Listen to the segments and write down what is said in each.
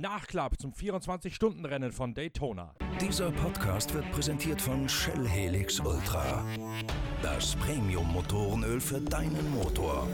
Nachklapp zum 24-Stunden-Rennen von Daytona. Dieser Podcast wird präsentiert von Shell Helix Ultra. Das Premium-Motorenöl für deinen Motor.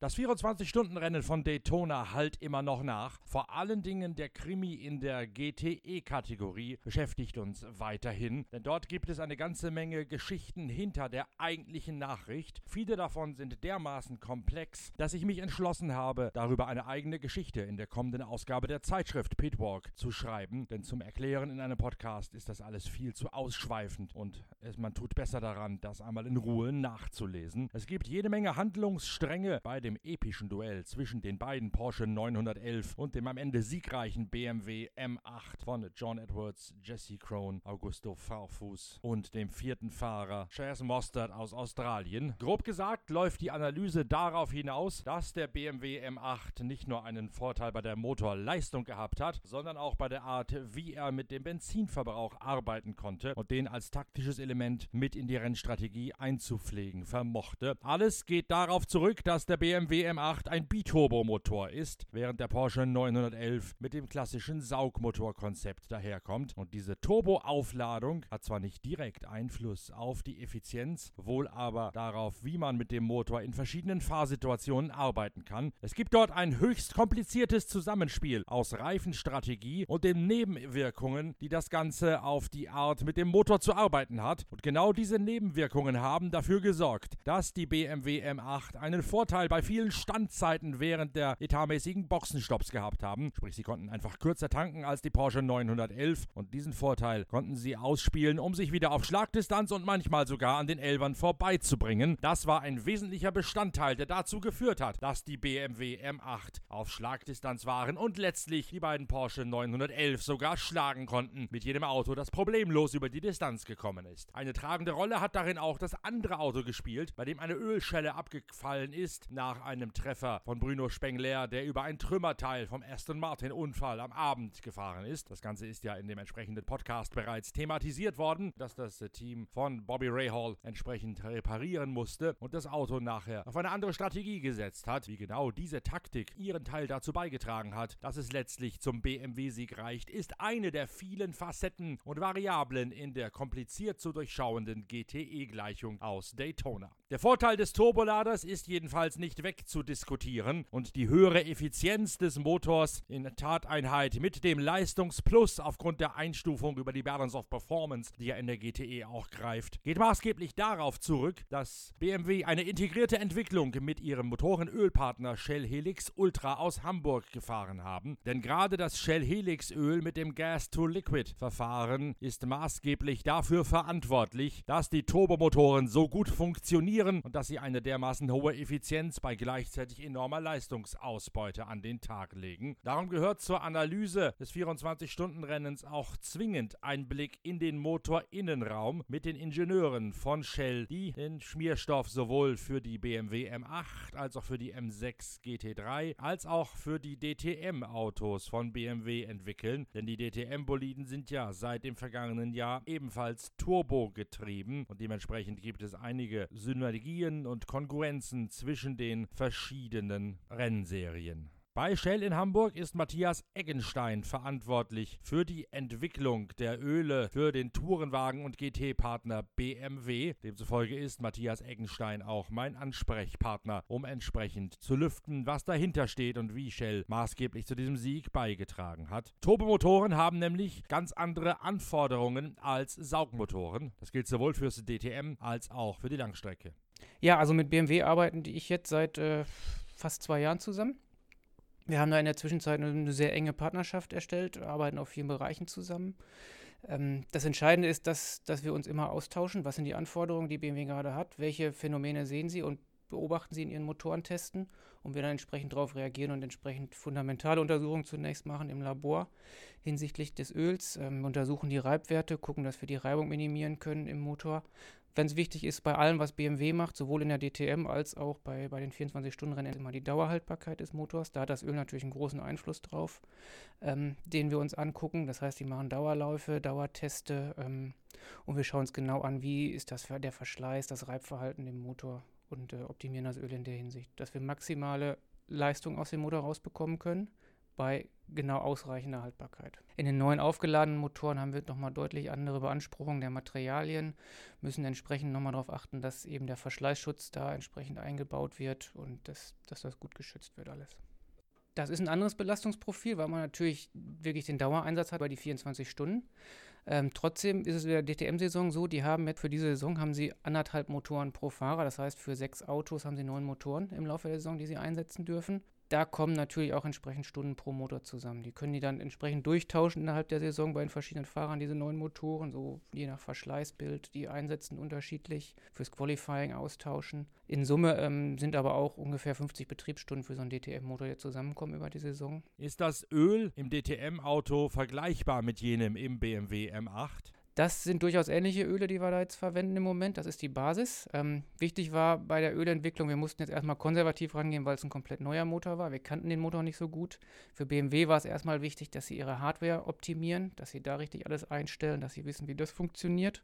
Das 24-Stunden-Rennen von Daytona halt immer noch nach. Vor allen Dingen der Krimi in der GTE-Kategorie beschäftigt uns weiterhin, denn dort gibt es eine ganze Menge Geschichten hinter der eigentlichen Nachricht. Viele davon sind dermaßen komplex, dass ich mich entschlossen habe, darüber eine eigene Geschichte in der kommenden Ausgabe der Zeitschrift Pitwalk zu schreiben, denn zum Erklären in einem Podcast ist das alles viel zu ausschweifend und es, man tut besser daran, das einmal in Ruhe nachzulesen. Es gibt jede Menge Handlungsstränge bei dem dem epischen Duell zwischen den beiden Porsche 911 und dem am Ende siegreichen BMW M8 von John Edwards, Jesse Crone, Augusto Farfus und dem vierten Fahrer Chaz Mostert aus Australien. Grob gesagt läuft die Analyse darauf hinaus, dass der BMW M8 nicht nur einen Vorteil bei der Motorleistung gehabt hat, sondern auch bei der Art, wie er mit dem Benzinverbrauch arbeiten konnte und den als taktisches Element mit in die Rennstrategie einzupflegen vermochte. Alles geht darauf zurück, dass der BMW BMW M8 ein Biturbo-Motor ist, während der Porsche 911 mit dem klassischen Saugmotorkonzept daherkommt. Und diese Turboaufladung hat zwar nicht direkt Einfluss auf die Effizienz, wohl aber darauf, wie man mit dem Motor in verschiedenen Fahrsituationen arbeiten kann. Es gibt dort ein höchst kompliziertes Zusammenspiel aus Reifenstrategie und den Nebenwirkungen, die das Ganze auf die Art mit dem Motor zu arbeiten hat. Und genau diese Nebenwirkungen haben dafür gesorgt, dass die BMW M8 einen Vorteil bei vielen Standzeiten während der etatmäßigen Boxenstopps gehabt haben. Sprich, sie konnten einfach kürzer tanken als die Porsche 911 und diesen Vorteil konnten sie ausspielen, um sich wieder auf Schlagdistanz und manchmal sogar an den Elbern vorbeizubringen. Das war ein wesentlicher Bestandteil, der dazu geführt hat, dass die BMW M8 auf Schlagdistanz waren und letztlich die beiden Porsche 911 sogar schlagen konnten mit jedem Auto, das problemlos über die Distanz gekommen ist. Eine tragende Rolle hat darin auch das andere Auto gespielt, bei dem eine Ölschelle abgefallen ist nach nach einem Treffer von Bruno Spengler, der über ein Trümmerteil vom Aston Martin-Unfall am Abend gefahren ist. Das Ganze ist ja in dem entsprechenden Podcast bereits thematisiert worden, dass das Team von Bobby Rahal entsprechend reparieren musste und das Auto nachher auf eine andere Strategie gesetzt hat. Wie genau diese Taktik ihren Teil dazu beigetragen hat, dass es letztlich zum BMW-Sieg reicht, ist eine der vielen Facetten und Variablen in der kompliziert zu durchschauenden GTE-Gleichung aus Daytona. Der Vorteil des Turboladers ist jedenfalls nicht wegzudiskutieren und die höhere Effizienz des Motors in Tateinheit mit dem Leistungsplus aufgrund der Einstufung über die Balance of Performance, die ja in der GTE auch greift, geht maßgeblich darauf zurück, dass BMW eine integrierte Entwicklung mit ihrem Motorenölpartner Shell Helix Ultra aus Hamburg gefahren haben. Denn gerade das Shell Helix Öl mit dem Gas-to-Liquid-Verfahren ist maßgeblich dafür verantwortlich, dass die Turbomotoren so gut funktionieren funktionieren und dass sie eine dermaßen hohe Effizienz bei gleichzeitig enormer Leistungsausbeute an den Tag legen. Darum gehört zur Analyse des 24-Stunden-Rennens auch zwingend ein Blick in den Motorinnenraum mit den Ingenieuren von Shell, die den Schmierstoff sowohl für die BMW M8 als auch für die M6 GT3 als auch für die DTM-Autos von BMW entwickeln. Denn die DTM-Boliden sind ja seit dem vergangenen Jahr ebenfalls Turbo getrieben und dementsprechend gibt es einige Synergien Synergien und Konkurrenzen zwischen den verschiedenen Rennserien. Bei Shell in Hamburg ist Matthias Eggenstein verantwortlich für die Entwicklung der Öle für den Tourenwagen und GT-Partner BMW. Demzufolge ist Matthias Eggenstein auch mein Ansprechpartner, um entsprechend zu lüften, was dahinter steht und wie Shell maßgeblich zu diesem Sieg beigetragen hat. Turbomotoren haben nämlich ganz andere Anforderungen als Saugmotoren. Das gilt sowohl fürs DTM als auch für die Langstrecke. Ja, also mit BMW arbeiten die ich jetzt seit äh, fast zwei Jahren zusammen. Wir haben da in der Zwischenzeit eine sehr enge Partnerschaft erstellt, arbeiten auf vielen Bereichen zusammen. Ähm, das Entscheidende ist, dass, dass wir uns immer austauschen. Was sind die Anforderungen, die BMW gerade hat? Welche Phänomene sehen Sie und beobachten Sie in Ihren Motoren testen und wir dann entsprechend darauf reagieren und entsprechend fundamentale Untersuchungen zunächst machen im Labor hinsichtlich des Öls, ähm, untersuchen die Reibwerte, gucken, dass wir die Reibung minimieren können im Motor. Wenn es wichtig ist, bei allem, was BMW macht, sowohl in der DTM als auch bei, bei den 24-Stunden-Rennen, immer die Dauerhaltbarkeit des Motors. Da hat das Öl natürlich einen großen Einfluss drauf, ähm, den wir uns angucken. Das heißt, die machen Dauerläufe, Dauerteste ähm, und wir schauen uns genau an, wie ist das der Verschleiß, das Reibverhalten im Motor und äh, optimieren das Öl in der Hinsicht, dass wir maximale Leistung aus dem Motor rausbekommen können bei genau ausreichender Haltbarkeit. In den neuen aufgeladenen Motoren haben wir nochmal deutlich andere Beanspruchungen der Materialien, müssen entsprechend nochmal darauf achten, dass eben der Verschleißschutz da entsprechend eingebaut wird und dass, dass das gut geschützt wird alles. Das ist ein anderes Belastungsprofil, weil man natürlich wirklich den Dauereinsatz hat bei die 24 Stunden. Ähm, trotzdem ist es in der DTM-Saison so, die haben jetzt für diese Saison haben sie anderthalb Motoren pro Fahrer. Das heißt, für sechs Autos haben sie neun Motoren im Laufe der Saison, die sie einsetzen dürfen da kommen natürlich auch entsprechend Stunden pro Motor zusammen. Die können die dann entsprechend durchtauschen innerhalb der Saison bei den verschiedenen Fahrern, diese neuen Motoren, so je nach Verschleißbild, die einsetzen unterschiedlich, fürs Qualifying austauschen. In Summe ähm, sind aber auch ungefähr 50 Betriebsstunden für so einen DTM-Motor, der zusammenkommen über die Saison. Ist das Öl im DTM-Auto vergleichbar mit jenem im BMW M8? Das sind durchaus ähnliche Öle, die wir da jetzt verwenden im Moment. Das ist die Basis. Ähm, wichtig war bei der Ölentwicklung, wir mussten jetzt erstmal konservativ rangehen, weil es ein komplett neuer Motor war. Wir kannten den Motor nicht so gut. Für BMW war es erstmal wichtig, dass sie ihre Hardware optimieren, dass sie da richtig alles einstellen, dass sie wissen, wie das funktioniert.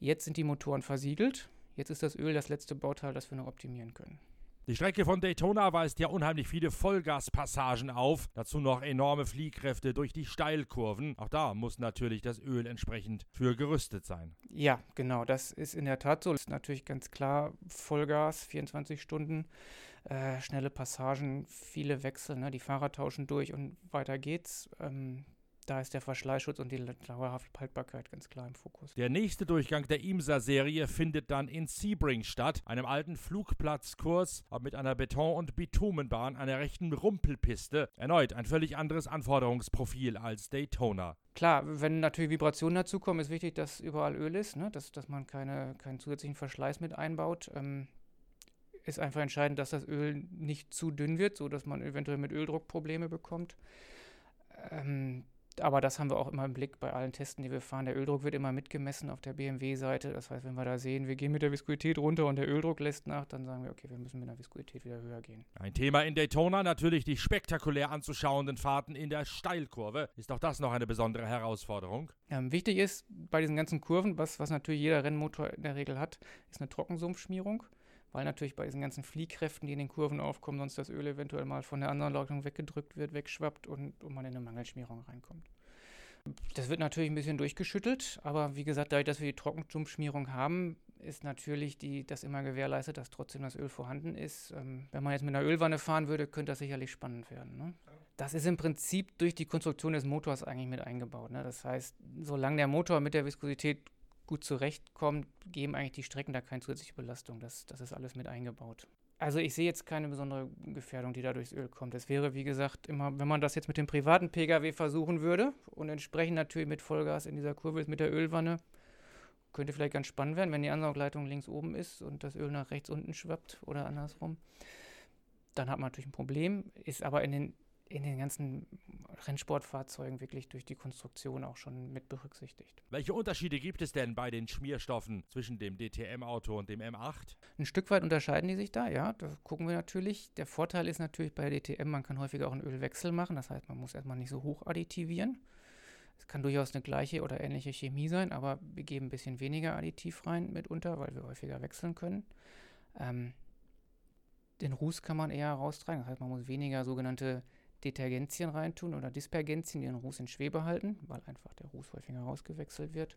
Jetzt sind die Motoren versiegelt. Jetzt ist das Öl das letzte Bauteil, das wir noch optimieren können. Die Strecke von Daytona weist ja unheimlich viele Vollgaspassagen auf. Dazu noch enorme Fliehkräfte durch die Steilkurven. Auch da muss natürlich das Öl entsprechend für gerüstet sein. Ja, genau. Das ist in der Tat so. Das ist natürlich ganz klar Vollgas, 24 Stunden. Äh, schnelle Passagen, viele Wechsel, ne? die Fahrer tauschen durch und weiter geht's. Ähm, da ist der Verschleißschutz und die dauerhafte Haltbarkeit ganz klar im Fokus. Der nächste Durchgang der IMSA-Serie findet dann in Sebring statt, einem alten Flugplatzkurs, aber mit einer Beton- und Bitumenbahn, einer rechten Rumpelpiste. Erneut ein völlig anderes Anforderungsprofil als Daytona. Klar, wenn natürlich Vibrationen dazukommen, ist wichtig, dass überall Öl ist, ne? dass, dass man keine, keinen zusätzlichen Verschleiß mit einbaut. Ähm, ist einfach entscheidend, dass das Öl nicht zu dünn wird, sodass man eventuell mit Öldruck Probleme bekommt. Ähm, aber das haben wir auch immer im Blick bei allen Testen, die wir fahren. Der Öldruck wird immer mitgemessen auf der BMW-Seite. Das heißt, wenn wir da sehen, wir gehen mit der Viskosität runter und der Öldruck lässt nach, dann sagen wir, okay, wir müssen mit der Viskosität wieder höher gehen. Ein Thema in Daytona, natürlich die spektakulär anzuschauenden Fahrten in der Steilkurve. Ist auch das noch eine besondere Herausforderung? Ähm, wichtig ist bei diesen ganzen Kurven, was, was natürlich jeder Rennmotor in der Regel hat, ist eine Trockensumpfschmierung weil natürlich bei diesen ganzen Fliehkräften, die in den Kurven aufkommen, sonst das Öl eventuell mal von der anderen Anlautung weggedrückt wird, wegschwappt und, und man in eine Mangelschmierung reinkommt. Das wird natürlich ein bisschen durchgeschüttelt, aber wie gesagt, dadurch, dass wir die Trockensumpfschmierung haben, ist natürlich die, das immer gewährleistet, dass trotzdem das Öl vorhanden ist. Ähm, wenn man jetzt mit einer Ölwanne fahren würde, könnte das sicherlich spannend werden. Ne? Das ist im Prinzip durch die Konstruktion des Motors eigentlich mit eingebaut. Ne? Das heißt, solange der Motor mit der Viskosität gut zurechtkommt, geben eigentlich die Strecken da keine zusätzliche Belastung. Das, das ist alles mit eingebaut. Also ich sehe jetzt keine besondere Gefährdung, die da durchs Öl kommt. Es wäre, wie gesagt, immer, wenn man das jetzt mit dem privaten Pkw versuchen würde und entsprechend natürlich mit Vollgas in dieser Kurve ist mit der Ölwanne, könnte vielleicht ganz spannend werden, wenn die Ansaugleitung links oben ist und das Öl nach rechts unten schwappt oder andersrum. Dann hat man natürlich ein Problem, ist aber in den in den ganzen Rennsportfahrzeugen wirklich durch die Konstruktion auch schon mit berücksichtigt. Welche Unterschiede gibt es denn bei den Schmierstoffen zwischen dem DTM-Auto und dem M8? Ein Stück weit unterscheiden die sich da, ja. Da gucken wir natürlich. Der Vorteil ist natürlich bei DTM, man kann häufiger auch einen Ölwechsel machen. Das heißt, man muss erstmal nicht so hoch additivieren. Es kann durchaus eine gleiche oder ähnliche Chemie sein, aber wir geben ein bisschen weniger Additiv rein mitunter, weil wir häufiger wechseln können. Ähm, den Ruß kann man eher raustragen. Das heißt, man muss weniger sogenannte Detergenzien reintun oder Dispergenzien, die den Ruß in Schwebe halten, weil einfach der Ruß häufiger rausgewechselt wird.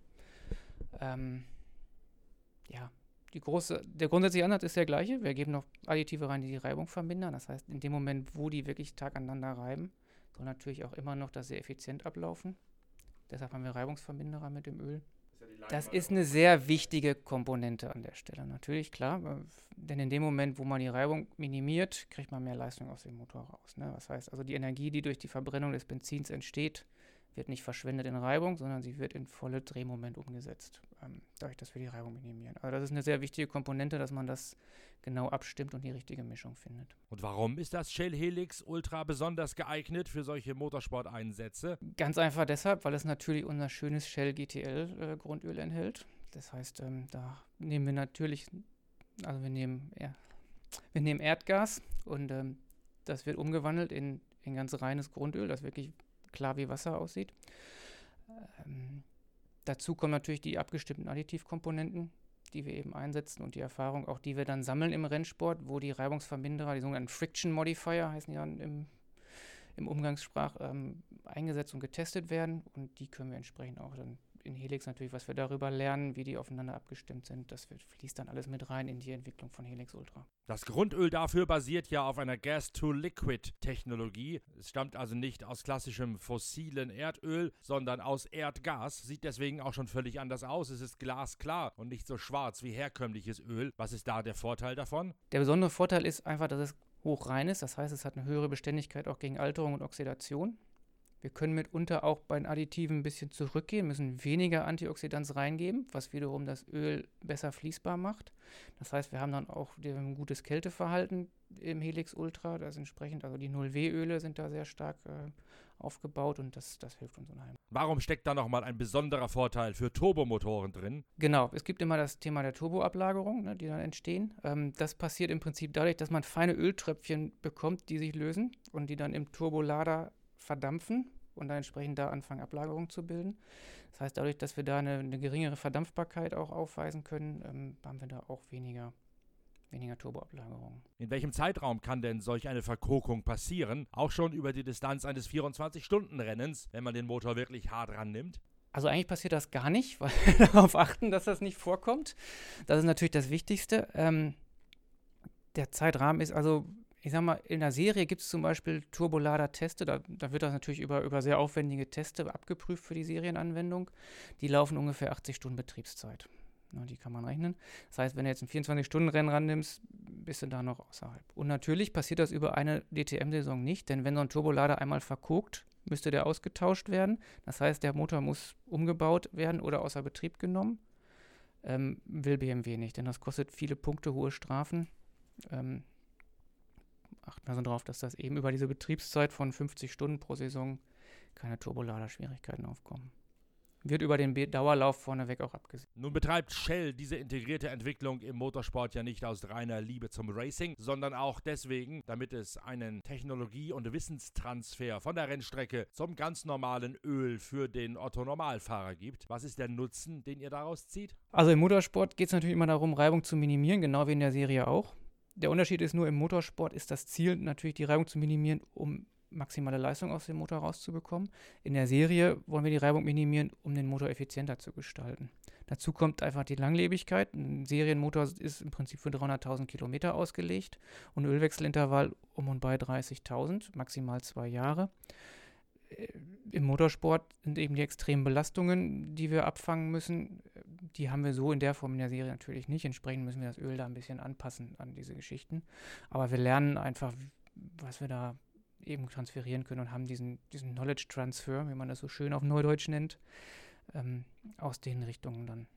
Ähm, ja, große, der grundsätzliche Ansatz ist der gleiche. Wir geben noch Additive rein, die die Reibung vermindern. Das heißt, in dem Moment, wo die wirklich Tag aneinander reiben, soll natürlich auch immer noch das sehr effizient ablaufen. Deshalb haben wir Reibungsverminderer mit dem Öl. Das ist eine sehr wichtige Komponente an der Stelle. Natürlich, klar, äh, denn in dem Moment, wo man die Reibung minimiert, kriegt man mehr Leistung aus dem Motor raus. Ne? Das heißt also, die Energie, die durch die Verbrennung des Benzins entsteht, wird nicht verschwendet in Reibung, sondern sie wird in volle Drehmoment umgesetzt, ähm, dadurch, dass wir die Reibung minimieren. Also das ist eine sehr wichtige Komponente, dass man das genau abstimmt und die richtige Mischung findet. Und warum ist das Shell Helix Ultra besonders geeignet für solche Motorsport-Einsätze? Ganz einfach deshalb, weil es natürlich unser schönes Shell GTL äh, Grundöl enthält. Das heißt, ähm, da nehmen wir natürlich, also wir nehmen, ja, wir nehmen Erdgas und ähm, das wird umgewandelt in, in ganz reines Grundöl, das wirklich klar wie Wasser aussieht. Ähm, dazu kommen natürlich die abgestimmten Additivkomponenten, die wir eben einsetzen und die Erfahrung auch, die wir dann sammeln im Rennsport, wo die Reibungsverminderer, die sogenannten Friction Modifier heißen die dann im, im Umgangssprach, ähm, eingesetzt und getestet werden und die können wir entsprechend auch dann in Helix natürlich, was wir darüber lernen, wie die aufeinander abgestimmt sind, das fließt dann alles mit rein in die Entwicklung von Helix Ultra. Das Grundöl dafür basiert ja auf einer Gas-to-Liquid-Technologie. Es stammt also nicht aus klassischem fossilen Erdöl, sondern aus Erdgas. Sieht deswegen auch schon völlig anders aus. Es ist glasklar und nicht so schwarz wie herkömmliches Öl. Was ist da der Vorteil davon? Der besondere Vorteil ist einfach, dass es hochrein ist. Das heißt, es hat eine höhere Beständigkeit auch gegen Alterung und Oxidation. Wir können mitunter auch bei den Additiven ein bisschen zurückgehen, müssen weniger Antioxidants reingeben, was wiederum das Öl besser fließbar macht. Das heißt, wir haben dann auch ein gutes Kälteverhalten im Helix Ultra. Das entsprechend, also die 0W-Öle sind da sehr stark äh, aufgebaut und das, das hilft uns unheimlich. Warum steckt da nochmal ein besonderer Vorteil für Turbomotoren drin? Genau, es gibt immer das Thema der Turboablagerung, ne, die dann entstehen. Ähm, das passiert im Prinzip dadurch, dass man feine Öltröpfchen bekommt, die sich lösen und die dann im Turbolader verdampfen und dann entsprechend da anfangen, Ablagerungen zu bilden. Das heißt, dadurch, dass wir da eine, eine geringere Verdampfbarkeit auch aufweisen können, ähm, haben wir da auch weniger, weniger Turboablagerungen. In welchem Zeitraum kann denn solch eine Verkokung passieren? Auch schon über die Distanz eines 24-Stunden-Rennens, wenn man den Motor wirklich hart rannimmt? Also eigentlich passiert das gar nicht, weil wir darauf achten, dass das nicht vorkommt. Das ist natürlich das Wichtigste. Ähm, der Zeitrahmen ist also ich sag mal, in der Serie gibt es zum Beispiel Turbolader-Teste, da, da, wird das natürlich über, über sehr aufwendige Teste abgeprüft für die Serienanwendung. Die laufen ungefähr 80 Stunden Betriebszeit. Na, die kann man rechnen. Das heißt, wenn du jetzt ein 24-Stunden-Rennen rannimmst, bist du da noch außerhalb. Und natürlich passiert das über eine DTM-Saison nicht, denn wenn so ein Turbolader einmal verkokt, müsste der ausgetauscht werden. Das heißt, der Motor muss umgebaut werden oder außer Betrieb genommen. Ähm, will BMW nicht, denn das kostet viele Punkte, hohe Strafen. Ähm, achten also darauf, dass das eben über diese Betriebszeit von 50 Stunden pro Saison keine Turbolader-Schwierigkeiten aufkommen. Wird über den Dauerlauf vorneweg auch abgesehen. Nun betreibt Shell diese integrierte Entwicklung im Motorsport ja nicht aus reiner Liebe zum Racing, sondern auch deswegen, damit es einen Technologie- und Wissenstransfer von der Rennstrecke zum ganz normalen Öl für den Otto-Normalfahrer gibt. Was ist der Nutzen, den ihr daraus zieht? Also im Motorsport geht es natürlich immer darum, Reibung zu minimieren, genau wie in der Serie auch. Der Unterschied ist nur, im Motorsport ist das Ziel natürlich, die Reibung zu minimieren, um maximale Leistung aus dem Motor rauszubekommen. In der Serie wollen wir die Reibung minimieren, um den Motor effizienter zu gestalten. Dazu kommt einfach die Langlebigkeit. Ein Serienmotor ist im Prinzip für 300.000 Kilometer ausgelegt und Ölwechselintervall um und bei 30.000, maximal zwei Jahre. Im Motorsport sind eben die extremen Belastungen, die wir abfangen müssen, die haben wir so in der Form in der Serie natürlich nicht. Entsprechend müssen wir das Öl da ein bisschen anpassen an diese Geschichten. Aber wir lernen einfach, was wir da eben transferieren können und haben diesen, diesen Knowledge Transfer, wie man das so schön auf Neudeutsch nennt, ähm, aus den Richtungen dann.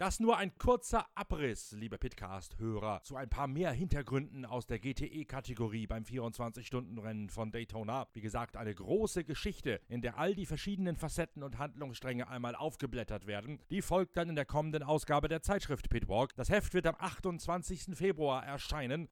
Das nur ein kurzer Abriss, liebe Pitcast-Hörer, zu ein paar mehr Hintergründen aus der GTE-Kategorie beim 24-Stunden-Rennen von Daytona. Wie gesagt, eine große Geschichte, in der all die verschiedenen Facetten und Handlungsstränge einmal aufgeblättert werden. Die folgt dann in der kommenden Ausgabe der Zeitschrift Pitwalk. Das Heft wird am 28. Februar erscheinen.